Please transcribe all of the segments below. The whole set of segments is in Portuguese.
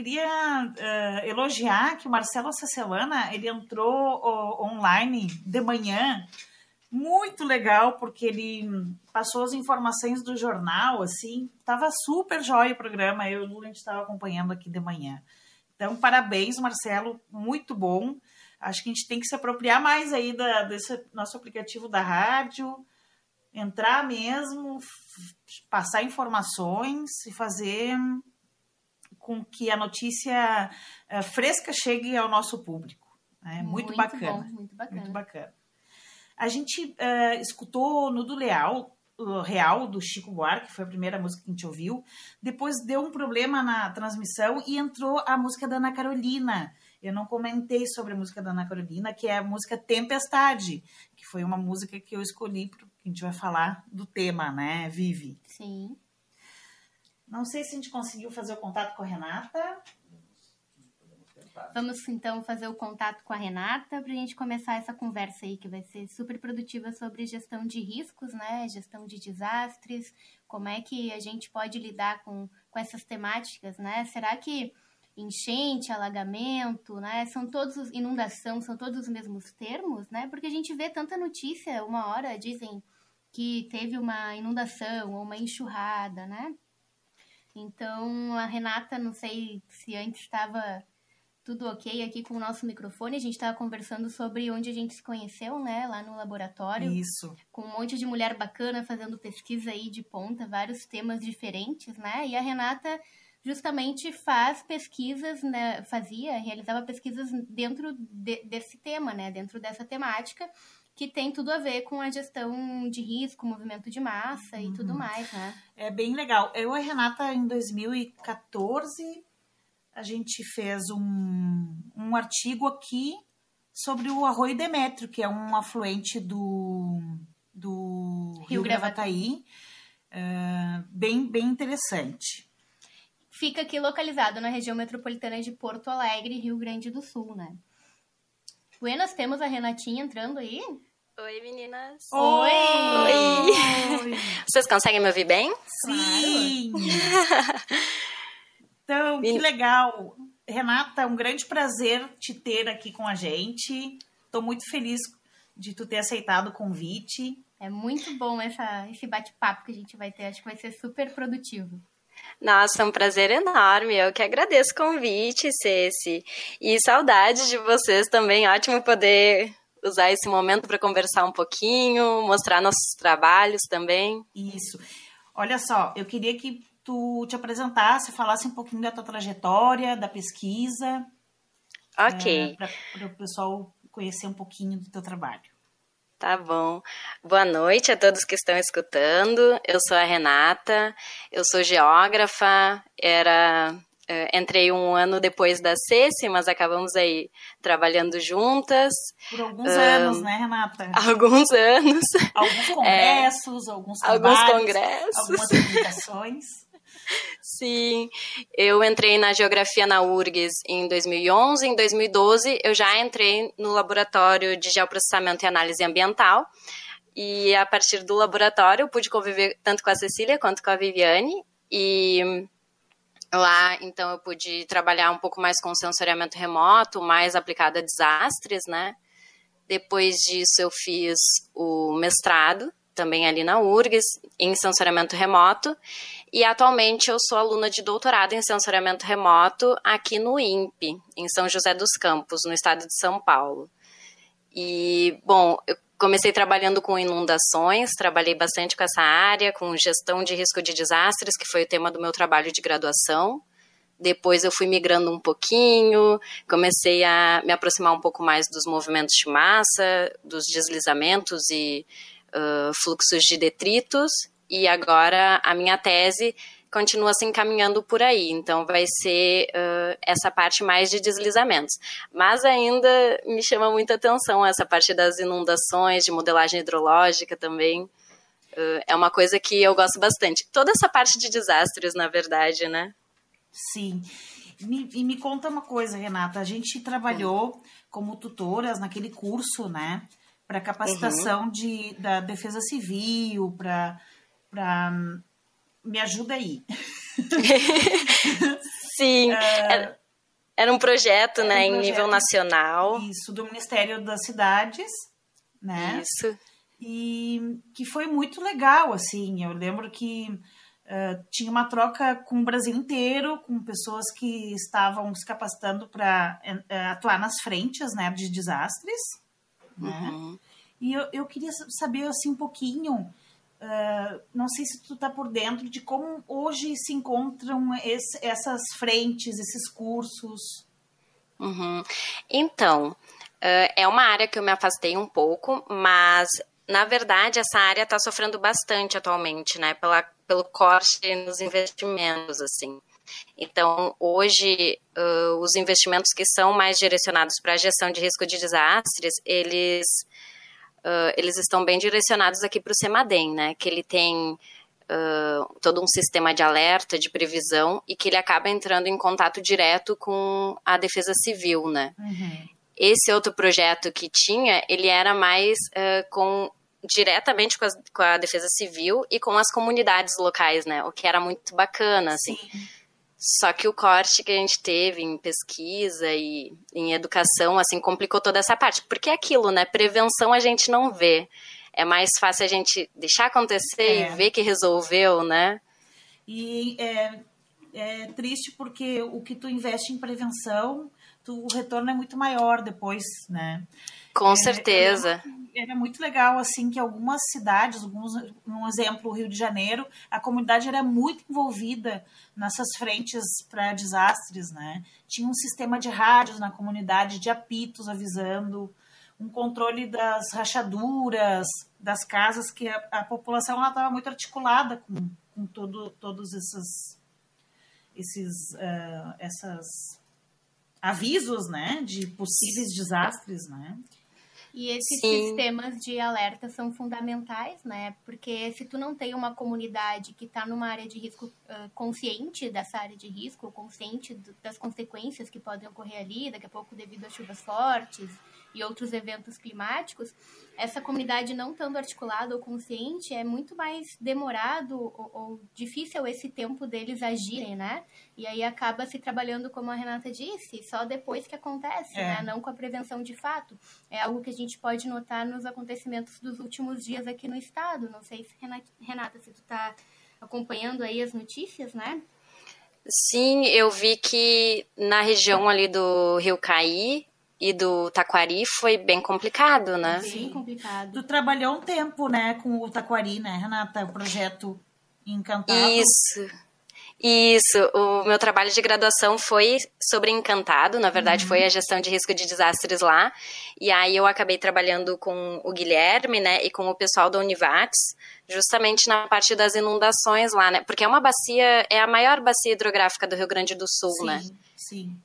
queria uh, elogiar que o Marcelo essa semana ele entrou uh, online de manhã muito legal porque ele passou as informações do jornal assim tava super jóia o programa eu e a gente estava acompanhando aqui de manhã. Então parabéns Marcelo muito bom. Acho que a gente tem que se apropriar mais aí da, desse nosso aplicativo da rádio entrar mesmo passar informações e fazer com que a notícia uh, fresca chegue ao nosso público. É muito, muito bacana. Bom, muito bacana. Muito bacana. A gente uh, escutou no do Leal, Real, do Chico Buarque, que foi a primeira música que a gente ouviu. Depois deu um problema na transmissão e entrou a música da Ana Carolina. Eu não comentei sobre a música da Ana Carolina, que é a música Tempestade, que foi uma música que eu escolhi, porque a gente vai falar do tema, né, Vive? Sim. Não sei se a gente conseguiu fazer o contato com a Renata. Vamos então fazer o contato com a Renata para a gente começar essa conversa aí que vai ser super produtiva sobre gestão de riscos, né? Gestão de desastres, como é que a gente pode lidar com, com essas temáticas, né? Será que enchente, alagamento, né? São todos os, inundação, são todos os mesmos termos, né? Porque a gente vê tanta notícia, uma hora dizem que teve uma inundação ou uma enxurrada, né? Então, a Renata, não sei se antes estava tudo ok aqui com o nosso microfone. A gente estava conversando sobre onde a gente se conheceu, né? Lá no laboratório. Isso. Com um monte de mulher bacana fazendo pesquisa aí de ponta, vários temas diferentes, né? E a Renata justamente faz pesquisas, né? Fazia, realizava pesquisas dentro de, desse tema, né? Dentro dessa temática que tem tudo a ver com a gestão de risco, movimento de massa uhum. e tudo uhum. mais, né? É bem legal. Eu e a Renata, em 2014, a gente fez um, um artigo aqui sobre o Arroio Demétrio, que é um afluente do, do Rio, Rio Gravataí. Uh, bem, bem interessante. Fica aqui localizado na região metropolitana de Porto Alegre, Rio Grande do Sul, né? Buenas, temos a Renatinha entrando aí? Oi, meninas. Oi! Oi! Vocês conseguem me ouvir bem? Sim! então, que legal. Renata, um grande prazer te ter aqui com a gente. Estou muito feliz de tu ter aceitado o convite. É muito bom essa, esse bate-papo que a gente vai ter. Acho que vai ser super produtivo. Nossa, é um prazer enorme. Eu que agradeço o convite, Ceci. E saudade de vocês também. Ótimo poder usar esse momento para conversar um pouquinho, mostrar nossos trabalhos também. Isso. Olha só, eu queria que tu te apresentasse, falasse um pouquinho da tua trajetória, da pesquisa. Ok. É, para o pessoal conhecer um pouquinho do teu trabalho. Tá bom. Boa noite a todos que estão escutando. Eu sou a Renata, eu sou geógrafa, era entrei um ano depois da Ceci, mas acabamos aí trabalhando juntas. Por alguns anos, né, Renata? Alguns anos. Alguns congressos, é, alguns trabalhos, Alguns congressos. Algumas publicações. Sim, eu entrei na Geografia na URGS em 2011. Em 2012, eu já entrei no Laboratório de Geoprocessamento e Análise Ambiental. E a partir do laboratório, eu pude conviver tanto com a Cecília quanto com a Viviane. E Lá, então, eu pude trabalhar um pouco mais com sensoriamento remoto, mais aplicado a desastres, né? Depois disso, eu fiz o mestrado, também ali na URGS, em sensoriamento remoto. E atualmente eu sou aluna de doutorado em sensoriamento remoto aqui no INPE, em São José dos Campos, no estado de São Paulo. E, bom, eu Comecei trabalhando com inundações, trabalhei bastante com essa área, com gestão de risco de desastres, que foi o tema do meu trabalho de graduação. Depois eu fui migrando um pouquinho, comecei a me aproximar um pouco mais dos movimentos de massa, dos deslizamentos e uh, fluxos de detritos. E agora a minha tese continua se encaminhando por aí. Então, vai ser uh, essa parte mais de deslizamentos. Mas ainda me chama muita atenção essa parte das inundações, de modelagem hidrológica também. Uh, é uma coisa que eu gosto bastante. Toda essa parte de desastres, na verdade, né? Sim. Me, e me conta uma coisa, Renata. A gente trabalhou como tutoras naquele curso, né? Para capacitação uhum. de, da defesa civil, para me ajuda aí. Sim. Uh, era, um projeto, né, um projeto, em nível nacional. Isso, do Ministério das Cidades, né? Isso. E que foi muito legal, assim. Eu lembro que uh, tinha uma troca com o Brasil inteiro, com pessoas que estavam se capacitando para uh, atuar nas frentes, né, de desastres, né? Uhum. E eu, eu queria saber, assim, um pouquinho Uh, não sei se tu está por dentro de como hoje se encontram esse, essas frentes, esses cursos. Uhum. Então, uh, é uma área que eu me afastei um pouco, mas na verdade essa área está sofrendo bastante atualmente, né? Pela, pelo corte nos investimentos, assim. Então, hoje, uh, os investimentos que são mais direcionados para a gestão de risco de desastres, eles uh, eles estão bem direcionados aqui para o CEMADEM, né? Que ele tem uh, todo um sistema de alerta, de previsão, e que ele acaba entrando em contato direto com a defesa civil, né? Uhum. Esse outro projeto que tinha, ele era mais uh, com diretamente com a, com a, defesa civil e com as comunidades locais, né? O que era muito bacana, assim. Sim. Só que o corte que a gente teve em pesquisa e em educação, assim, complicou toda essa parte. Porque é aquilo, né? Prevenção a gente não vê. É mais fácil a gente deixar acontecer é. e ver que resolveu, né? E é, é triste porque o que tu investe em prevenção, tu, o retorno é muito maior depois, né? Com é, certeza. Era, muito legal, assim, que algumas cidades, alguns, um exemplo, o Rio de Janeiro, a comunidade era muito envolvida nessas frentes para desastres, né? Tinha um sistema de rádios na comunidade, de apitos avisando, um controle das rachaduras, das casas, que a, a população estava muito articulada com, com todo, todos esses, esses uh, essas avisos, né, de possíveis desastres, né? E esses Sim. sistemas de alerta são fundamentais, né? Porque se tu não tem uma comunidade que está numa área de risco uh, consciente dessa área de risco, consciente do, das consequências que podem ocorrer ali, daqui a pouco devido a chuvas fortes, e outros eventos climáticos, essa comunidade não estando articulada ou consciente, é muito mais demorado ou, ou, difícil esse tempo deles agirem, né? E aí acaba se trabalhando, como a Renata disse, só depois que acontece, é. né? Não com a prevenção de fato. É algo que a gente pode notar nos acontecimentos dos últimos dias aqui no estado. Não sei se, Renata, se tu está acompanhando aí as notícias, né? Sim, eu vi que na região ali do Rio Caí, e do Taquari foi bem complicado, né? Sim, complicado. Tu trabalhou um tempo, né, com o Taquari, né, Renata? O projeto Encantado. Isso. Isso, o meu trabalho de graduação foi sobre Encantado, na verdade uhum. foi a gestão de risco de desastres lá, e aí eu acabei trabalhando com o Guilherme, né, e com o pessoal da Univates, justamente na parte das inundações lá, né, porque é uma bacia, é a maior bacia hidrográfica do Rio Grande do Sul, sim, né. Sim,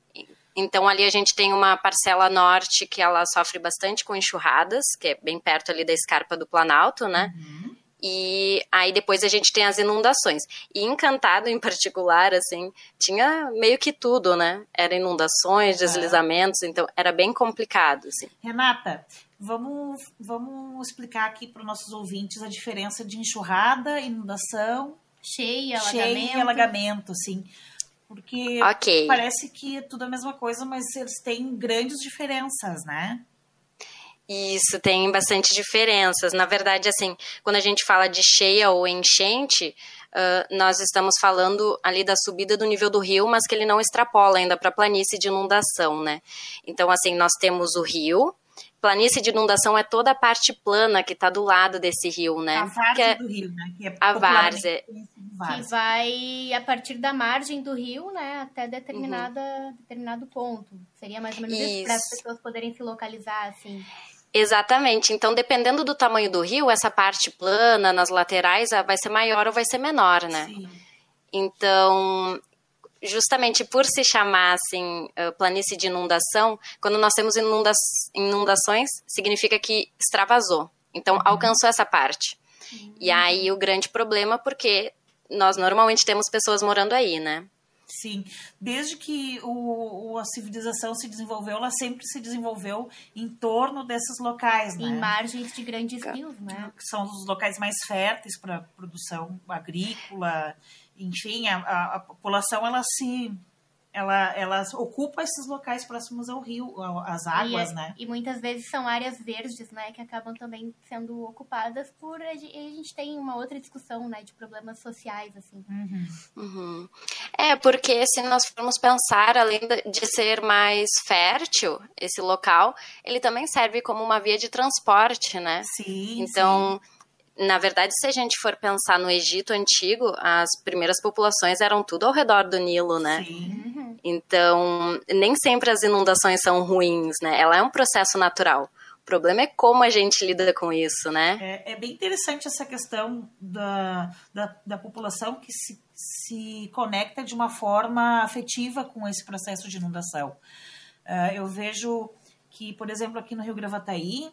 então ali a gente tem uma parcela norte que ela sofre bastante com enxurradas, que é bem perto ali da escarpa do Planalto, né? Uhum. E aí depois a gente tem as inundações. E Encantado em particular, assim, tinha meio que tudo, né? Era inundações, deslizamentos, é. então era bem complicado, assim. Renata, vamos, vamos explicar aqui para os nossos ouvintes a diferença de enxurrada, inundação, cheia, alagamento. Cheia e alagamento, assim. Porque okay. parece que é tudo a mesma coisa, mas eles têm grandes diferenças, né? Isso, tem bastante diferenças. Na verdade, assim, quando a gente fala de cheia ou enchente, uh, nós estamos falando ali da subida do nível do rio, mas que ele não extrapola ainda para a planície de inundação, né? Então, assim, nós temos o rio, Planície de inundação é toda a parte plana que está do lado desse rio, né? A várzea é, do rio, né? Que é a várzea. Que vai a partir da margem do rio, né? Até determinada, uhum. determinado ponto. Seria mais ou menos isso, isso para as pessoas poderem se localizar, assim. Exatamente. Então, dependendo do tamanho do rio, essa parte plana, nas laterais, vai ser maior ou vai ser menor, né? Sim. Então, justamente por se chamar assim planície de inundação, quando nós temos inunda inundações, significa que extravasou. Então, uhum. alcançou essa parte. Uhum. E aí o grande problema, porque nós normalmente temos pessoas morando aí, né? Sim, desde que o, a civilização se desenvolveu, ela sempre se desenvolveu em torno desses locais, né? Em margens de grandes rios, né? Que são os locais mais férteis para produção agrícola enfim, a, a, população ela se ela, ela ocupa esses locais próximos ao rio, às águas, e, né? E muitas vezes são áreas verdes, né, que acabam também sendo ocupadas por a gente tem uma outra discussão, né, de problemas sociais, assim. Uhum. Uhum. É, porque se nós formos pensar, além de ser mais fértil esse local, ele também serve como uma via de transporte, né? Sim. Então. Sim na verdade, se a gente for pensar no Egito antigo, as primeiras populações eram tudo ao redor do Nilo, né? Sim. Uhum. Então, nem sempre as inundações são ruins, né? Ela é um processo natural. O problema é como a gente lida com isso, né? É, é bem interessante essa questão da, da, da população que se, se conecta de uma forma afetiva com esse processo de inundação. Uh, eu vejo que, por exemplo, aqui no Rio Gravataí,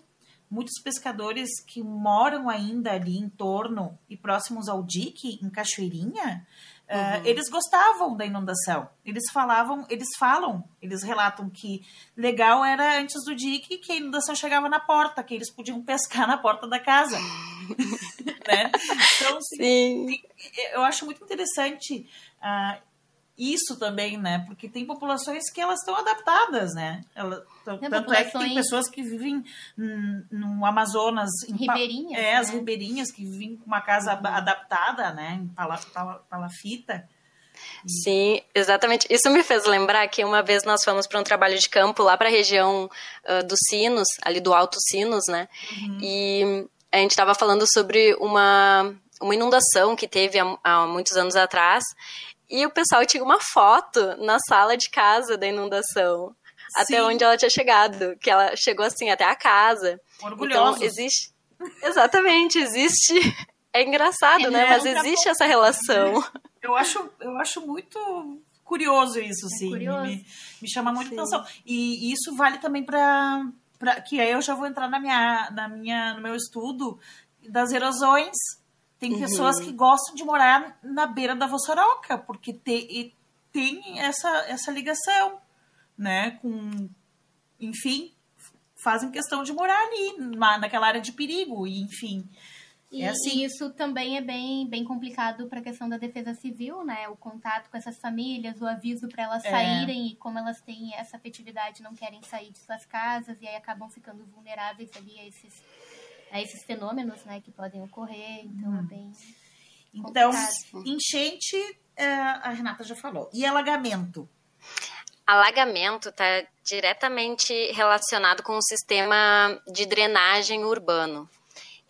muitos pescadores que moram ainda ali em torno e próximos ao dique, em Cachoeirinha, eh, uhum. uh, eles gostavam da inundação. Eles falavam, eles falam, eles relatam que legal era antes do dique que a inundação chegava na porta, que eles podiam pescar na porta da casa. né? Então, assim, Sim. eu acho muito interessante uh, isso também, né? Porque tem populações que elas estão adaptadas, né? Ela, tanto populações... é que tem pessoas que vivem no Amazonas, em ribeirinhas, é, né? as ribeirinhas que vivem com uma casa uhum. adaptada, né? Em palafita. Sim, exatamente. Isso me fez lembrar que uma vez nós fomos para um trabalho de campo lá para a região uh, dos Sinos, ali do Alto Sinos, né? Uhum. E a gente estava falando sobre uma, uma inundação que teve há, há muitos anos atrás e o pessoal tinha uma foto na sala de casa da inundação. Sim. Até onde ela tinha chegado. Que ela chegou assim até a casa. Orgulhosos. Então, existe. Exatamente, existe. É engraçado, é, né? Mas existe essa relação. Eu acho, eu acho muito curioso isso, é sim. Curioso. Me, me, chama muito sim. atenção. E isso vale também para que aí eu já vou entrar na minha, na minha, no meu estudo das erosões tem uhum. pessoas que gostam de morar na beira da Vossoroca, porque te, tem essa, essa ligação, né? Com, enfim, fazem questão de morar ali, na, naquela área de perigo, e enfim. E, é assim. e isso também é bem, bem complicado para a questão da defesa civil, né? O contato com essas famílias, o aviso para elas é. saírem e como elas têm essa afetividade, não querem sair de suas casas e aí acabam ficando vulneráveis ali a esses a esses fenômenos né, que podem ocorrer. Então hum. é bem. Então, enchente, é, a Renata já falou. E alagamento? Alagamento está diretamente relacionado com o sistema de drenagem urbano.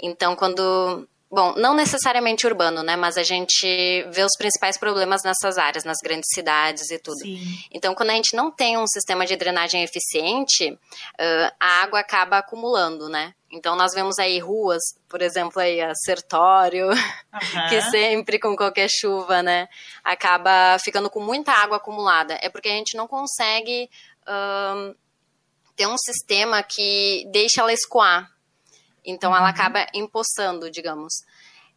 Então, quando Bom, não necessariamente urbano, né? Mas a gente vê os principais problemas nessas áreas, nas grandes cidades e tudo. Sim. Então, quando a gente não tem um sistema de drenagem eficiente, uh, a água acaba acumulando, né? Então, nós vemos aí ruas, por exemplo, aí a Sertório, uhum. que sempre com qualquer chuva, né? Acaba ficando com muita água acumulada. É porque a gente não consegue uh, ter um sistema que deixe ela escoar. Então uhum. ela acaba empoçando, digamos.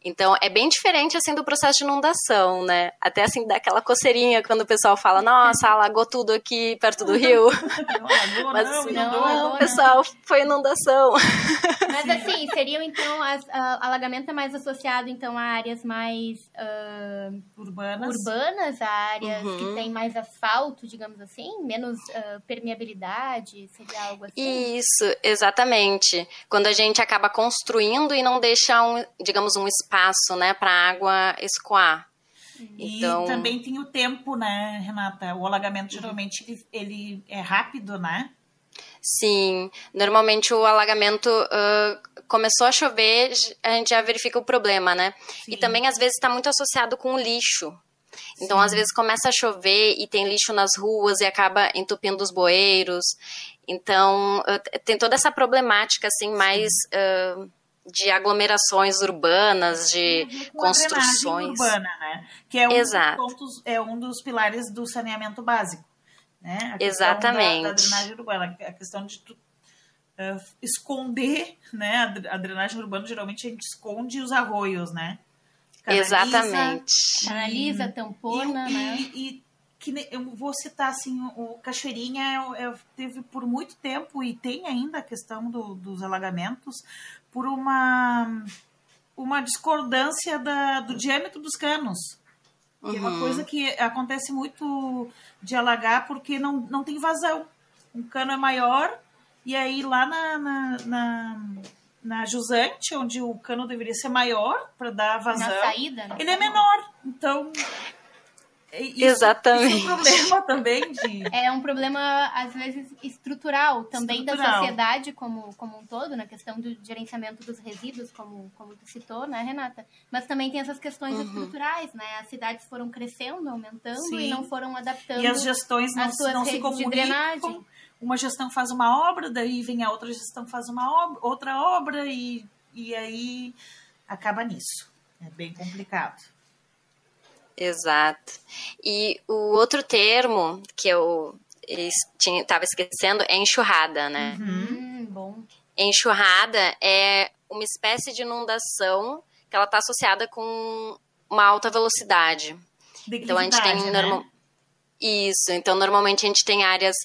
Então, é bem diferente, assim, do processo de inundação, né? Até, assim, daquela coceirinha quando o pessoal fala, nossa, alagou tudo aqui perto do rio. Não, Mas, assim, não, não, não, pessoal, foi inundação. Mas, assim, seriam, então, as, uh, alagamento é mais associado, então, a áreas mais... Uh, urbanas. Urbanas, a áreas uhum. que tem mais asfalto, digamos assim, menos uh, permeabilidade, seria algo assim? Isso, exatamente. Quando a gente acaba construindo e não deixa, um, digamos, um espaço espaço, né, para a água escoar. E então... também tem o tempo, né, Renata? O alagamento geralmente ele, ele é rápido, né? Sim, normalmente o alagamento uh, começou a chover, a gente já verifica o problema, né? Sim. E também às vezes está muito associado com o lixo. Então, Sim. às vezes começa a chover e tem lixo nas ruas e acaba entupindo os bueiros. Então, uh, tem toda essa problemática, assim, mais uh, de aglomerações urbanas, de construções. urbana, né? Que é um, Exato. Dos pontos, é um dos pilares do saneamento básico. Né? A Exatamente. Da, da, drenagem urbana, a questão de tu, uh, esconder, né? A drenagem urbana geralmente a gente esconde os arroios, né? Canaliza, Exatamente. Canaliza, tampona, e, né? E, e, que eu vou citar assim, o Cachoeirinha eu, eu, teve por muito tempo e tem ainda a questão do, dos alagamentos, por uma, uma discordância da, do diâmetro dos canos. Uhum. Que é uma coisa que acontece muito de alagar porque não, não tem vazão. Um cano é maior e aí lá na, na, na, na jusante, onde o cano deveria ser maior para dar vazão, na saída, ele é menor. Então isso, Exatamente. Isso é um problema também de... É um problema, às vezes, estrutural também estrutural. da sociedade como, como um todo, na questão do gerenciamento dos resíduos, como, como tu citou, né, Renata? Mas também tem essas questões uhum. estruturais, né? As cidades foram crescendo, aumentando Sim. e não foram adaptando E as gestões não, as suas não se comunicam. Uma gestão faz uma obra, daí vem a outra gestão faz uma obra, outra obra e, e aí acaba nisso. É bem complicado. Exato. E o outro termo que eu estava esquecendo é enxurrada, né? Uhum, bom. Enxurrada é uma espécie de inundação que ela está associada com uma alta velocidade. Então a gente tem né? normal... isso. Então normalmente a gente tem áreas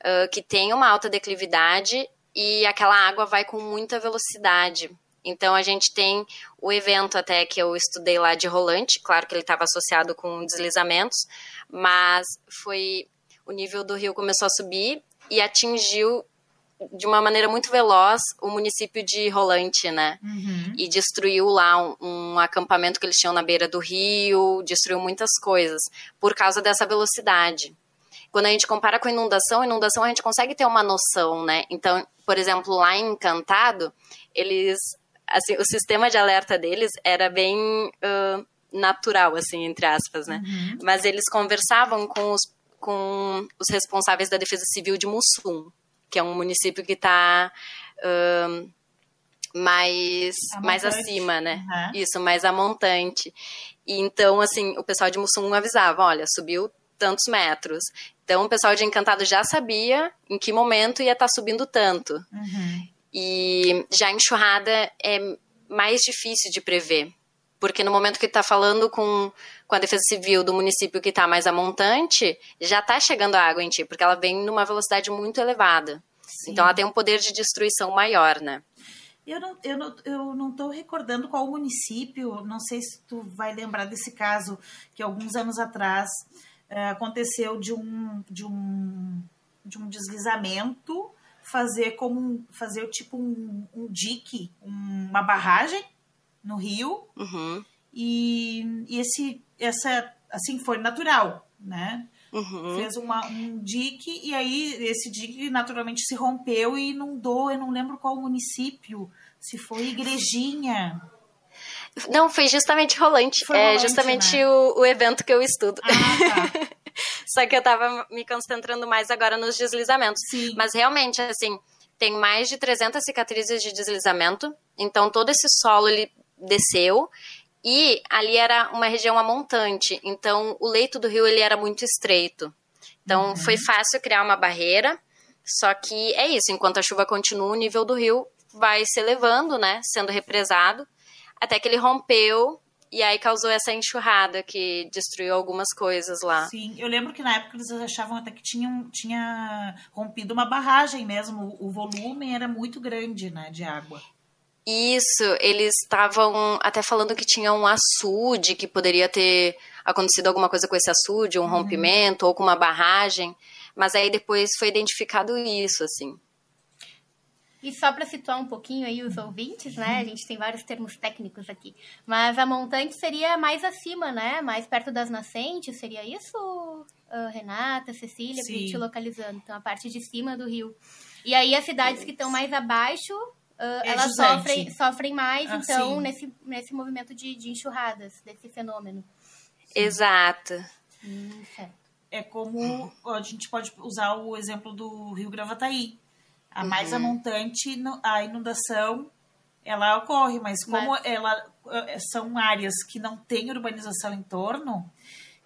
uh, que tem uma alta declividade e aquela água vai com muita velocidade. Então a gente tem o evento até que eu estudei lá de rolante, claro que ele estava associado com deslizamentos, mas foi o nível do rio começou a subir e atingiu de uma maneira muito veloz o município de Rolante, né? Uhum. E destruiu lá um, um, acampamento que eles tinham na beira do rio, destruiu muitas coisas por causa dessa velocidade. Quando a gente compara com inundação, inundação a gente consegue ter uma noção, né? Então, por exemplo, lá em Encantado, eles assim, o sistema de alerta deles era bem uh, natural, assim, entre aspas, né? Uhum. Mas eles conversavam com os, com os responsáveis da Defesa Civil de Mussum, que é um município que está uh, mais, mais acima, né? Uhum. Isso, mais amontante. E então, assim, o pessoal de Mussum avisava, olha, subiu tantos metros. Então, o pessoal de Encantado já sabia em que momento ia estar tá subindo tanto. Uhum. E já a enxurrada é mais difícil de prever, porque no momento que está falando com, com a Defesa Civil do município que está mais a montante, já está chegando a água em ti, porque ela vem numa velocidade muito elevada. Sim. Então ela tem um poder de destruição maior, né? Eu não, eu, não, eu não tô recordando qual município, não sei se tu vai lembrar desse caso, que alguns anos atrás é, aconteceu de um, de um, de um deslizamento fazer como fazer tipo um, um dique, uma barragem no rio. Uhum. E, e esse essa assim foi natural, né? Uhum. Fez uma, um dique e aí esse dique naturalmente se rompeu e inundou. Eu não lembro qual município, se foi Igrejinha. Não, foi justamente Rolante. Foi é rolante, justamente né? o, o evento que eu estudo. Ah, tá. Só que eu tava me concentrando mais agora nos deslizamentos. Sim. Mas realmente, assim, tem mais de 300 cicatrizes de deslizamento. Então, todo esse solo, ele desceu. E ali era uma região amontante. Então, o leito do rio, ele era muito estreito. Então, Uhum. foi fácil criar uma barreira. Só que é isso, enquanto a chuva continua, o nível do rio vai se elevando, né? Sendo represado. Até que ele rompeu e aí causou essa enxurrada que destruiu algumas coisas lá. Sim, eu lembro que na época eles achavam até que tinham, tinha rompido uma barragem mesmo. O volume era muito grande, né, de água. Isso, eles estavam até falando que tinha um açude, que poderia ter acontecido alguma coisa com esse açude, um rompimento ou com uma barragem. Mas aí depois foi identificado isso, assim. E só para situar um pouquinho aí os ouvintes, né? A gente tem vários termos técnicos aqui. Mas a montante seria mais acima, né? Mais perto das nascentes, seria isso, uh, Renata, Cecília, pra Sim. gente localizando. Então, a parte de cima do rio. E aí, as cidades que estão mais abaixo, uh, elas jusante. sofrem, sofrem mais, Ah, então, sim. nesse, nesse movimento de, de enxurradas, desse fenômeno. Exato. Hum, certo. É como a gente pode usar o exemplo do Rio Gravataí. A mais Uhum. amontante, no- a inundação, ela ocorre, mas como Mas- ela eh, são áreas que não tem urbanização em torno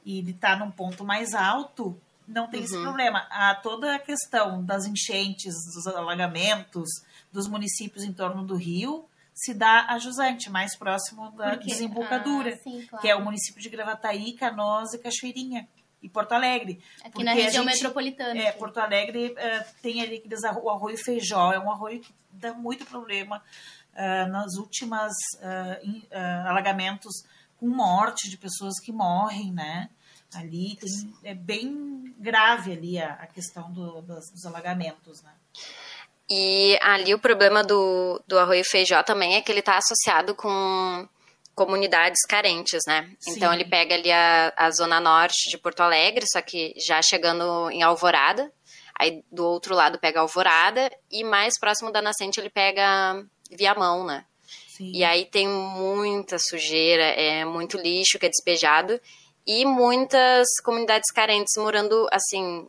e ele está num ponto mais alto, não tem esse Uhum. problema. A toda a questão das enchentes, dos alagamentos, dos municípios em torno do rio, se dá a jusante, mais próximo da Por quê? desembocadura, Ah, sim, claro. que é o município de Gravataí, Canoas e Cachoeirinha. E Porto Alegre. Aqui porque na região gente- metropolitana. É, aqui. Porto Alegre eh, tem ali aqueles arro- o arroio feijó, é um arroio que dá muito problema ah, nas últimas ah, em- ah, alagamentos com com morte de pessoas que morrem, né? Ali tem, é bem grave ali a, a questão do, dos, dos alagamentos, né? E ali o problema do, do arroio feijó também é que ele está associado com comunidades carentes, né? Sim. Então ele pega ali a, a zona norte de Porto Alegre, só que já chegando em Alvorada. Aí do outro lado pega Alvorada e mais próximo da nascente ele pega Viamão, né? Sim. E aí tem muita sujeira, é muito lixo que é despejado e muitas comunidades carentes morando assim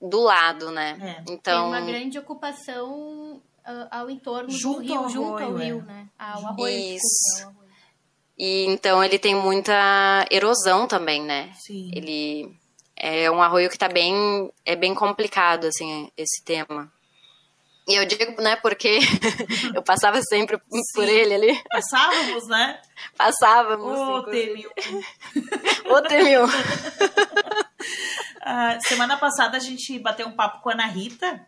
do lado, né? É. Então tem uma grande ocupação uh, ao entorno junto do rio, ao junto ao rio, é. né? Ao arroio, Isso. Desculpa, ao E então ele tem muita erosão também, né? Sim. Ele é um arroio que tá bem é bem complicado assim esse tema. E eu digo, né, porque eu passava sempre Sim. por ele ali. Passávamos, né? Passávamos. Ô, Temil. Ô, Temil. uh, semana passada a gente bateu um papo com a Ana Rita.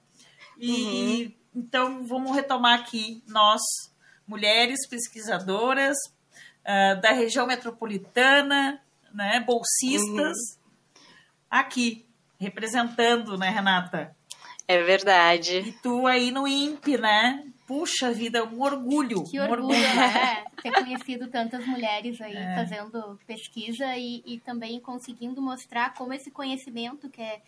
E uhum. então vamos retomar aqui, nós, mulheres pesquisadoras uh, da região metropolitana, né, bolsistas, uhum. aqui, representando, né, Renata? É verdade. E tu aí no INPE, né? Puxa vida, um orgulho. Que um orgulho, orgulho. né? Ter conhecido tantas mulheres aí é. fazendo pesquisa e, e também conseguindo mostrar como esse conhecimento que é,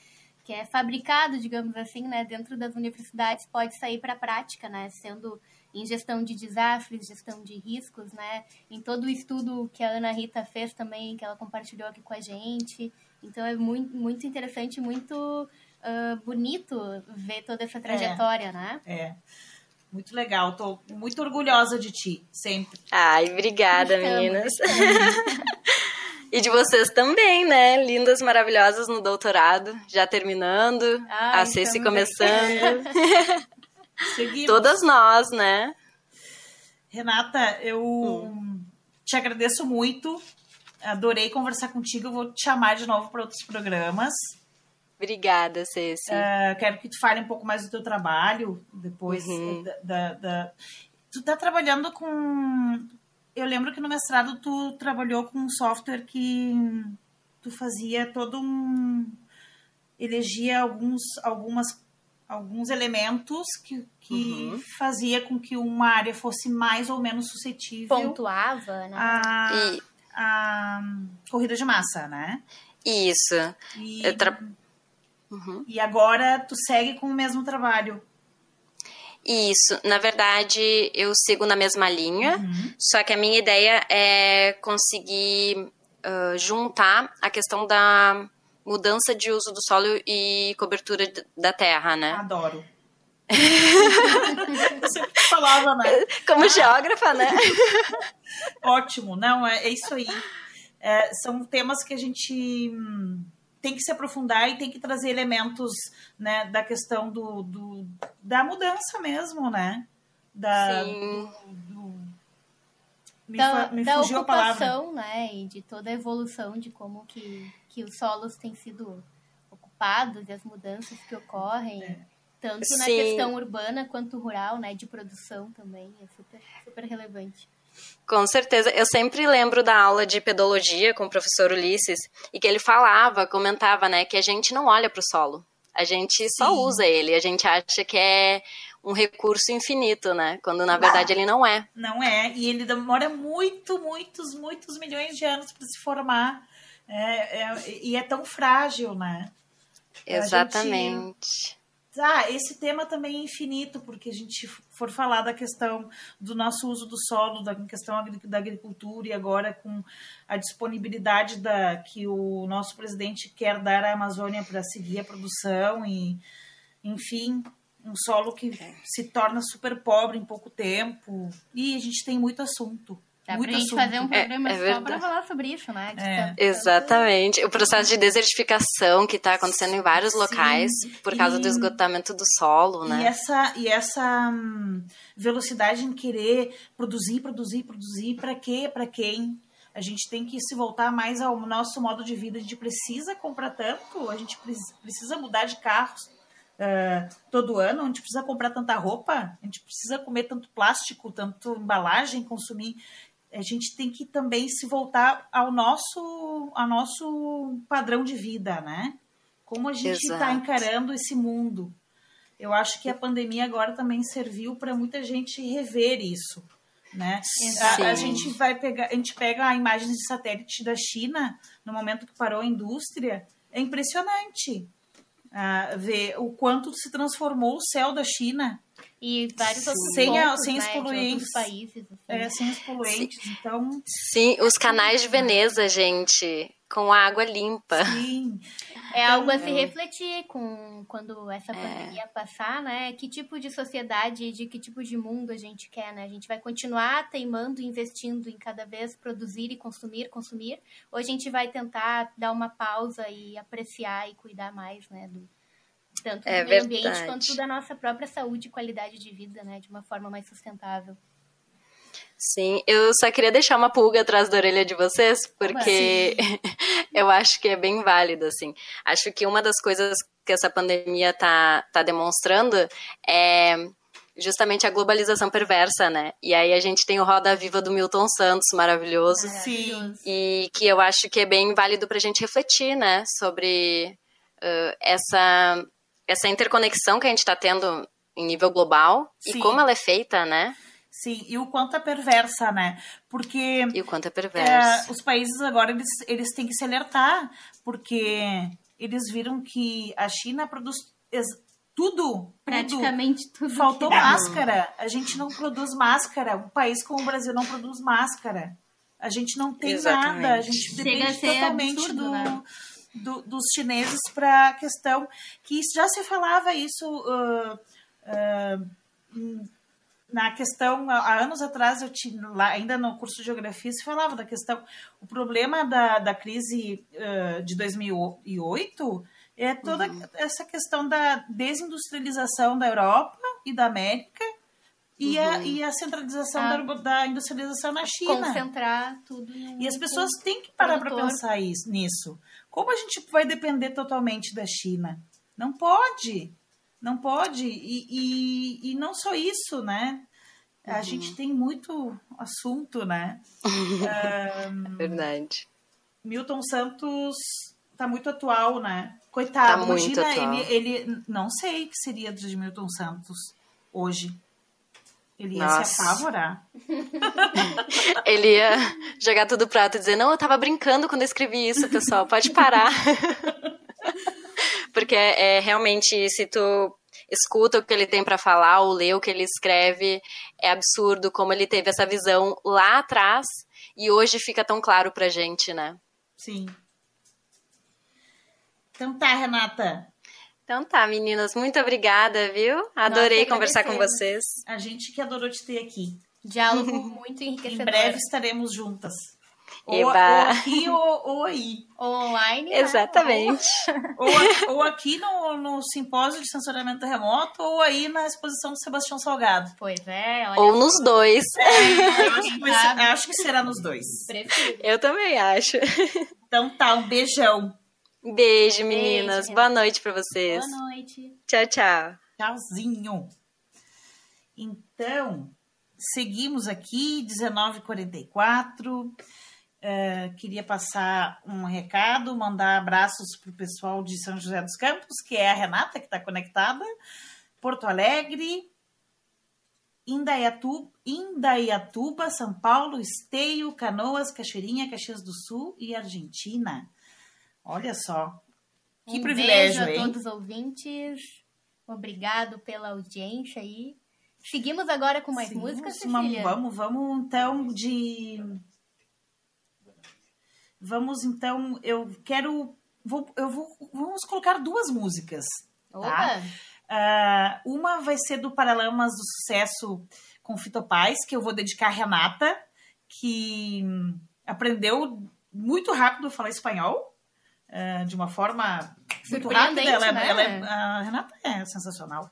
que é fabricado, digamos assim, né, dentro das universidades pode sair para a prática, né? Sendo em gestão de desastres, gestão de riscos, né? Em todo o estudo que a Ana Rita fez também, que ela compartilhou aqui com a gente. Então é muito, muito interessante, muito uh, bonito ver toda essa trajetória, é, né? É. Muito legal, tô muito orgulhosa de ti, sempre. Ai, obrigada, estamos, meninas. Estamos. e de vocês também, né? Lindas, maravilhosas no doutorado, já terminando, Ai, a Ceci começando. Todas nós, né? Renata, eu hum. te agradeço muito. Adorei conversar contigo. Eu vou te chamar de novo para outros programas. Obrigada, Ceci. Uh, quero que tu fale um pouco mais do teu trabalho, depois uhum. da, da, da, Tu tá trabalhando com... Eu lembro que no mestrado tu trabalhou com um software que tu fazia todo um... Elegia alguns, algumas, alguns elementos que, que uhum. fazia com que uma área fosse mais ou menos suscetível... Pontuava, né? A, e... a corrida de massa, né? Isso. E... Tra Uhum. E agora tu segue com o mesmo trabalho. Isso, na verdade eu sigo na mesma linha, uhum. só que a minha ideia é conseguir uh, juntar a questão da mudança de uso do solo e cobertura da terra, né? Adoro. falava, né? Como geógrafa, né? Ótimo, não, é, é isso aí. É, são temas que a gente. Hum, tem que se aprofundar e tem que trazer elementos né, da questão do, do da mudança mesmo, né? Da, Sim. Do, do, me, da, me da ocupação, né? E de toda a evolução de como que, que os solos têm sido ocupados e as mudanças que ocorrem. É. Tanto Sim. na questão urbana quanto rural, né? De produção também. É super, super relevante. Com certeza. Eu sempre lembro da aula de pedologia com o professor Ulisses e que ele falava, comentava, né, que a gente não olha para o solo. A gente Sim. só usa ele. A gente acha que é um recurso infinito, né? Quando na verdade ele não é. Não é. E ele demora muito, muitos, muitos milhões de anos para se formar. É, é, e é tão frágil, né? Exatamente. Ah, esse tema também é infinito, porque a gente for falar da questão do nosso uso do solo, da questão da agricultura e agora com a disponibilidade da que o nosso presidente quer dar à Amazônia para seguir a produção e, enfim, um solo que se torna super pobre em pouco tempo. E a gente tem muito assunto. Dá Muito pra gente assunto. fazer um programa é, é só para falar sobre isso, né? É. Exatamente. O processo de desertificação que está acontecendo em vários Sim. locais por causa e, do esgotamento do solo, né? E essa, e essa hum, velocidade em querer produzir, produzir, produzir, para quê? Para quem? A gente tem que se voltar mais ao nosso modo de vida. A gente precisa comprar tanto, a gente precisa mudar de carros. Uh, todo ano, a gente precisa comprar tanta roupa, a gente precisa comer tanto plástico, tanto embalagem, consumir a gente tem que também se voltar ao nosso, ao nosso padrão de vida, né? Como a gente está encarando esse mundo. Eu acho que a pandemia agora também serviu para muita gente rever isso, né? A, a, gente vai pegar, a gente pega a imagem de satélite da China no momento que parou a indústria, é impressionante uh, ver o quanto se transformou o céu da China e vários outros sem, pontos, sem né, os poluentes. países. Assim. É, sem os poluentes, Sim. então... Sim, os canais de Veneza, gente, com água limpa. Sim. É algo a se refletir com quando essa pandemia é. passar, né? Que tipo de sociedade, de que tipo de mundo a gente quer, né? A gente vai continuar teimando, investindo em cada vez produzir e consumir, consumir, ou a gente vai tentar dar uma pausa e apreciar e cuidar mais, né, do, tanto é do meio verdade. ambiente quanto da nossa própria saúde e qualidade de vida, né, de uma forma mais sustentável. Sim, eu só queria deixar uma pulga atrás da orelha de vocês, porque eu acho que é bem válido, assim. Acho que uma das coisas que essa pandemia tá, tá demonstrando é justamente a globalização perversa, né? E aí a gente tem o Roda Viva do Milton Santos, maravilhoso. Sim. E que eu acho que é bem válido pra gente refletir, né? Sobre uh, essa essa interconexão que a gente está tendo em nível global Sim. e como ela é feita, né? Sim, e o quanto é perversa, né? Porque. E o quanto é perversa. É, os países agora eles, eles têm que se alertar, porque eles viram que a China produz tudo. Praticamente tudo. tudo Faltou máscara. A gente não produz máscara. Um país como o Brasil não produz máscara. A gente não tem Exatamente. nada. A gente depende totalmente absurdo, do. Né? Do, dos chineses para a questão que já se falava isso uh, uh, na questão há anos atrás eu tinha lá ainda no curso de geografia se falava da questão o problema da, da crise uh, de 2008 é toda uhum. essa questão da desindustrialização da Europa e da América e, uhum. a, e a centralização ah. da, da, industrialização na China. Concentrar tudo. E as pessoas têm que parar para pensar isso, nisso. Como a gente vai depender totalmente da China? Não pode. Não pode. E, e, e não só isso, né? A uhum. gente tem muito assunto, né? um, Verdade. Milton Santos tá muito atual, né? Coitado, tá imagina ele, ele. Não sei o que seria de Milton Santos hoje. Ele ia Nossa. se apavorar. Ele ia jogar tudo prato e dizer: Não, eu tava brincando quando eu escrevi isso, pessoal, pode parar. Porque é, é, realmente, se tu escuta o que ele tem para falar ou lê o que ele escreve, é absurdo como ele teve essa visão lá atrás e hoje fica tão claro pra gente, né? Sim. Então tá, Renata. Então tá, meninas, muito obrigada, viu? Adorei Nossa, conversar com vocês. A gente que adorou te ter aqui. Diálogo muito enriquecedor. Em breve estaremos juntas. Ou, ou, aqui ou, ou, aí. Ou online. Né? Exatamente. Ou, ou, aqui no, no simpósio de censuramento remoto, ou aí na exposição do Sebastião Salgado. Pois é. ou nos dois. É, eu acho que, ser, acho que será nos dois. Prefiro. Eu também acho. Então tá, um beijão. Beijo, meninas. Beijo, Boa noite para vocês. Boa noite. Tchau, tchau. Tchauzinho. Então, seguimos aqui, 19h44. Uh, queria passar um recado, mandar abraços para o pessoal de São José dos Campos, que é a Renata, que está conectada, Porto Alegre, Indaiatuba, Indaiatuba, São Paulo, Esteio, Canoas, Cachoeirinha, Caxias do Sul e Argentina. Olha só. Que um privilégio, beijo hein? a todos os ouvintes. Obrigado pela audiência aí. Seguimos agora com mais Seguimos músicas, uma, Vamos, vamos então de... Vamos então, eu quero... Vou, eu vou, vamos colocar duas músicas, tá? Uh, uma vai ser do Paralamas do Sucesso com Fitopaz, que eu vou dedicar a Renata, que aprendeu muito rápido a falar espanhol uh, de uma forma muito rápida. Ela, é, né? ela é, a Renata é sensacional.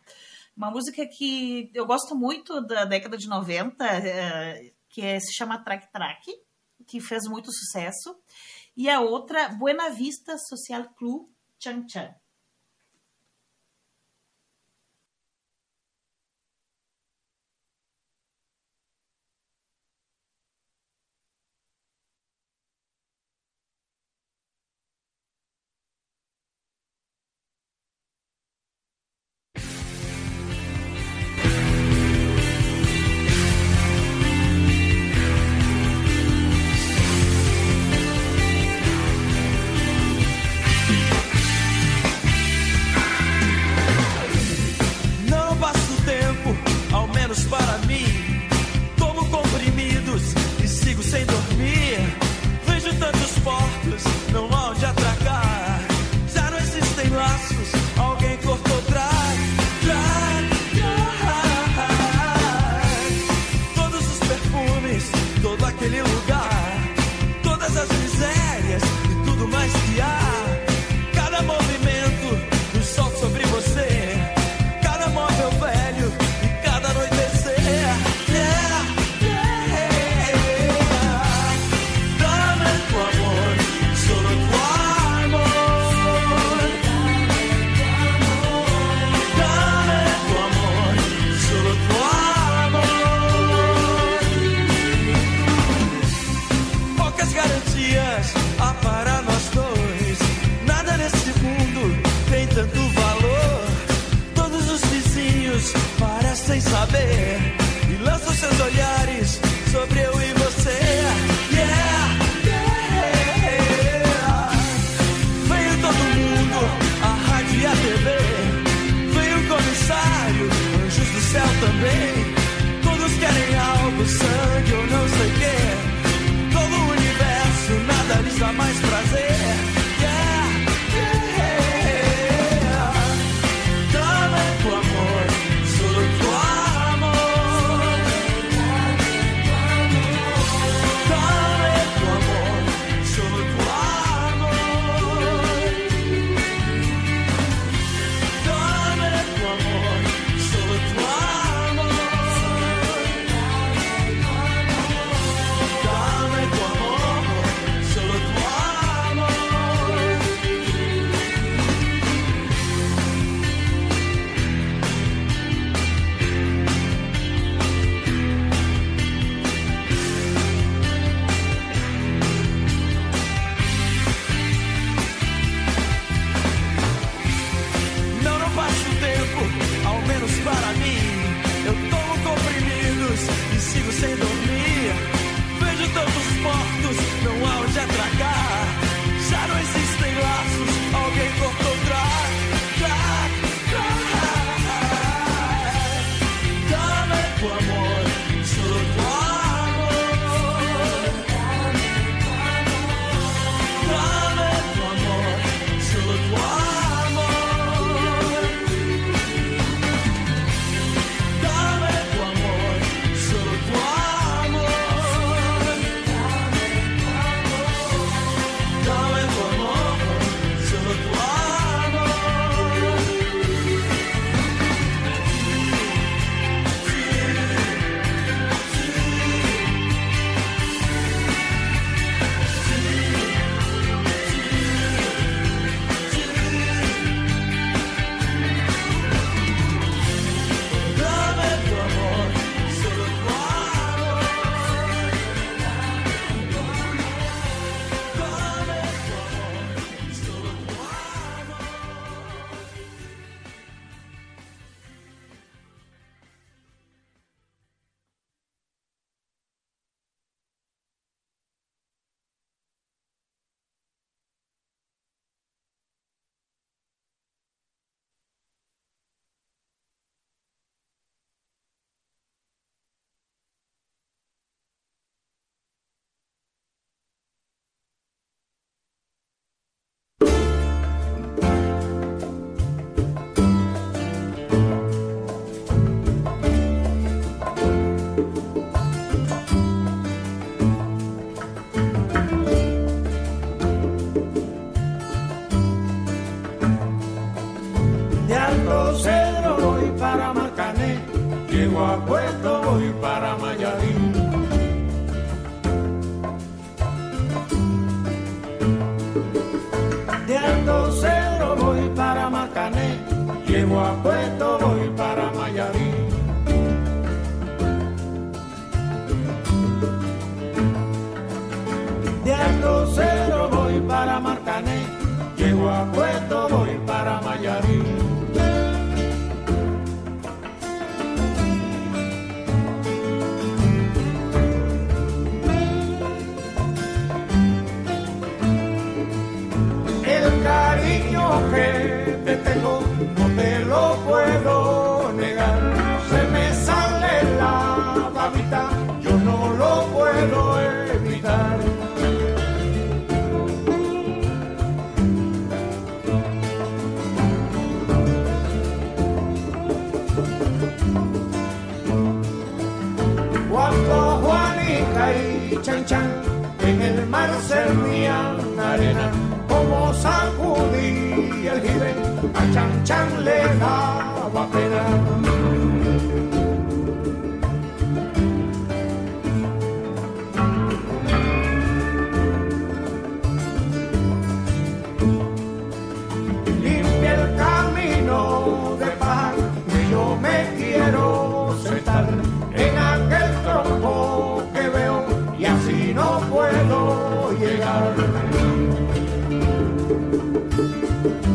Uma música que eu gosto muito da década de 90, uh, eh, que é, se chama Track Track, que fez muito sucesso. E a outra, Buena Vista Social Club Chan Chan. a Chan Chan le daba pena.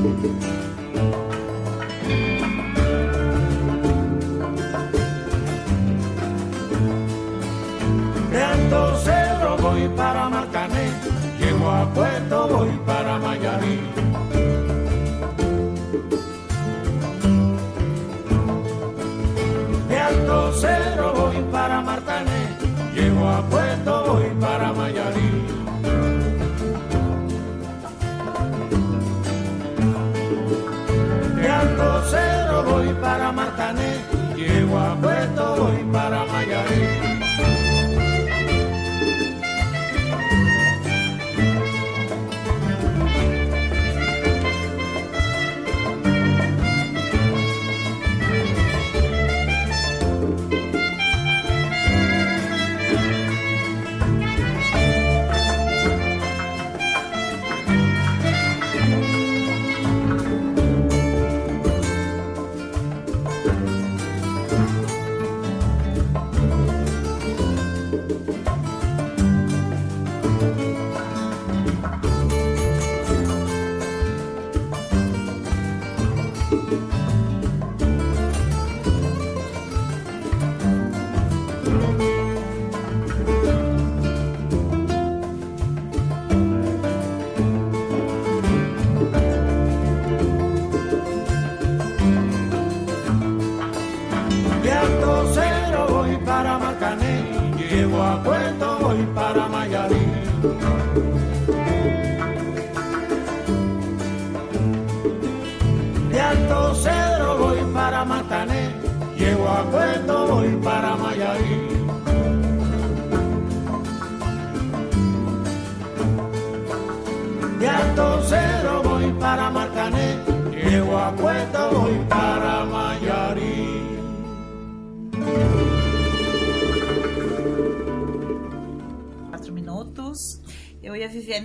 De Alto Cerro voy para Marcané, llego a Puebla al crucero voy para Matané, llego a Puerto voy para Mayarí.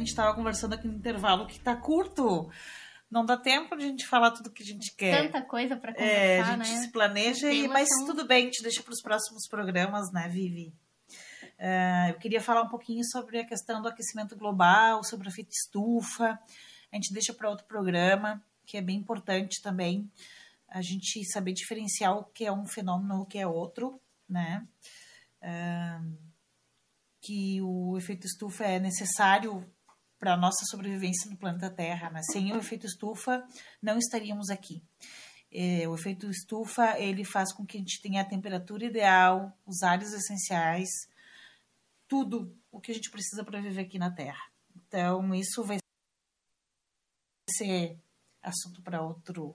Gente estava conversando aqui no intervalo que tá curto. Não dá tempo de a gente falar tudo que a gente quer. Tanta coisa para É, conversar, a gente né? se planeja, e, mas são- tudo bem, a gente deixa para os próximos programas, né, Vivi? Ah, eu queria falar um pouquinho sobre a questão do aquecimento global, sobre o efeito estufa. A gente deixa para outro programa, que é bem importante também a gente saber diferenciar o que é um fenômeno o que é outro, né? Ah, que o efeito estufa é necessário para a nossa sobrevivência no planeta Terra. Né? Sem o efeito estufa, não estaríamos aqui. É, o efeito estufa ele faz com que a gente tenha a temperatura ideal, os ares essenciais, tudo o que a gente precisa para viver aqui na Terra. Então, isso vai ser assunto para outro,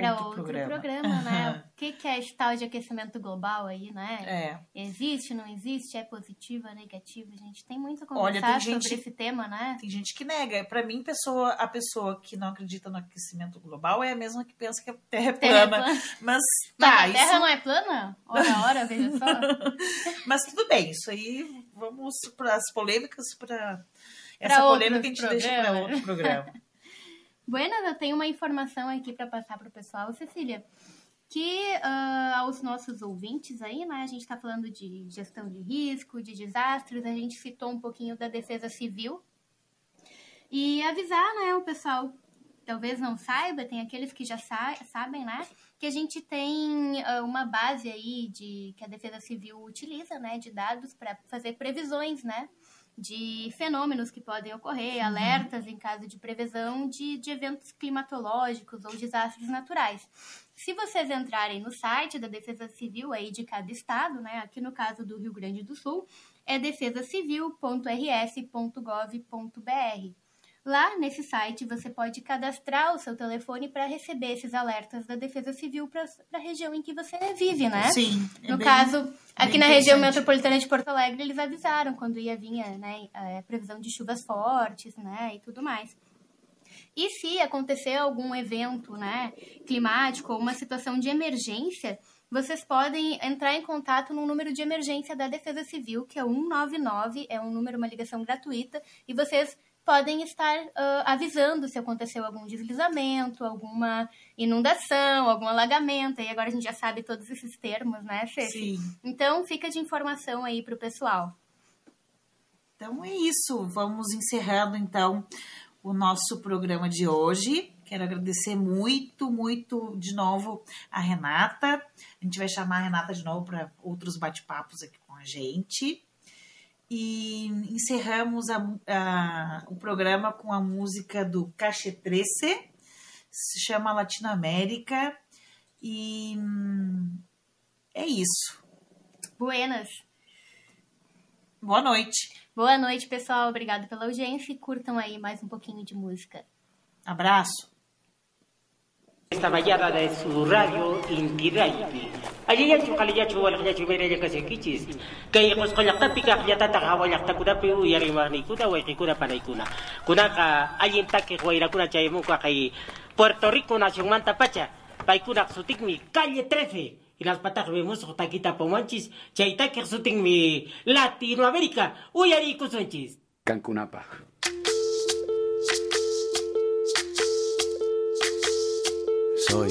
Para outro outro programa. programa, né? O que, que é esse tal de aquecimento global aí, né? É, Existe, não existe? É positiva, negativa? A gente tem muito a Olha, conversar gente- sobre esse tema, né? tem gente que nega. Para mim, pessoa, a pessoa que não acredita no aquecimento global é a mesma que pensa que a Terra é Terra é plana. plana. Mas Mas tá, a Terra isso não é plana? Ora, ora, veja só. Mas tudo bem, isso aí vamos para as polêmicas, para essa polêmica a gente deixa para outro programa. Buenas, eu tenho uma informação aqui para passar para o pessoal, Cecília, que ah, aos nossos ouvintes aí, né, a gente está falando de gestão de risco, de desastres, a gente citou um pouquinho da defesa civil. E avisar, né, o pessoal talvez não saiba, tem aqueles que já sa sabem, né, que a gente tem ah, uma base aí de que a defesa civil utiliza, né, de dados para fazer previsões, né, de fenômenos que podem ocorrer, alertas em caso de previsão de, de eventos climatológicos ou desastres naturais. Se vocês entrarem no site da Defesa Civil aí de cada estado, né, aqui no caso do Rio Grande do Sul, é defesacivil.rs.gov.br. Lá nesse site você pode cadastrar o seu telefone para receber esses alertas da Defesa Civil para a região em que você vive, né? Sim. é No bem- caso, aqui na região metropolitana de Porto Alegre, eles avisaram quando ia vir né, a previsão de chuvas fortes, né, e tudo mais. E se acontecer algum evento, né, climático ou uma situação de emergência, vocês podem entrar em contato no número de emergência da Defesa Civil, que é o 199, é um número, uma ligação gratuita, e vocês podem estar ah, avisando se aconteceu algum deslizamento, alguma inundação, algum alagamento. E agora a gente já sabe todos esses termos, né, Fê? Sim. Então fica de informação aí pro pessoal. Então é isso. Vamos encerrando então o nosso programa de hoje. Quero agradecer muito, muito de novo a Renata. A gente vai chamar a Renata de novo para outros bate-papos aqui com a gente. E encerramos a- a- o programa com a música do Cache 13, se chama Latinoamérica. E é isso. Buenas. Boa noite. Boa noite, pessoal. Obrigado pela audiência e curtam aí mais um pouquinho de música. Abraço. esta vallada de su radio Inti Aliyachu kaliyachu walayachu miraya kasi kichis. Kay kuskolakta pues pika kiyatata hawalakta kuna piru yarimani kuna waikikuna panaikuna. Kunaka alintake huayrakuna chayemuka kay Puerto Rico nación manta pacha. Paikuna sutikmi calle 13. Y las patas vemos taquita pomanchis. Chaitake sutikmi Latinoamérica. Uyari kusunchis. Cancunapa. Soy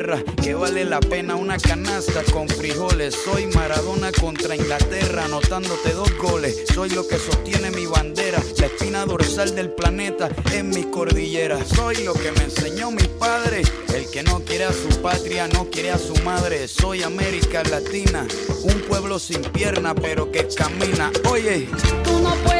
Que vale la pena una canasta con frijoles. Soy Maradona contra Inglaterra, anotándote dos goles. Soy lo que sostiene mi bandera, la espina dorsal del planeta en mi cordillera. Soy lo que me enseñó mi padre, el que no quiere a su patria, no quiere a su madre. Soy América Latina, un pueblo sin pierna pero que camina. Oye, Tú no puedes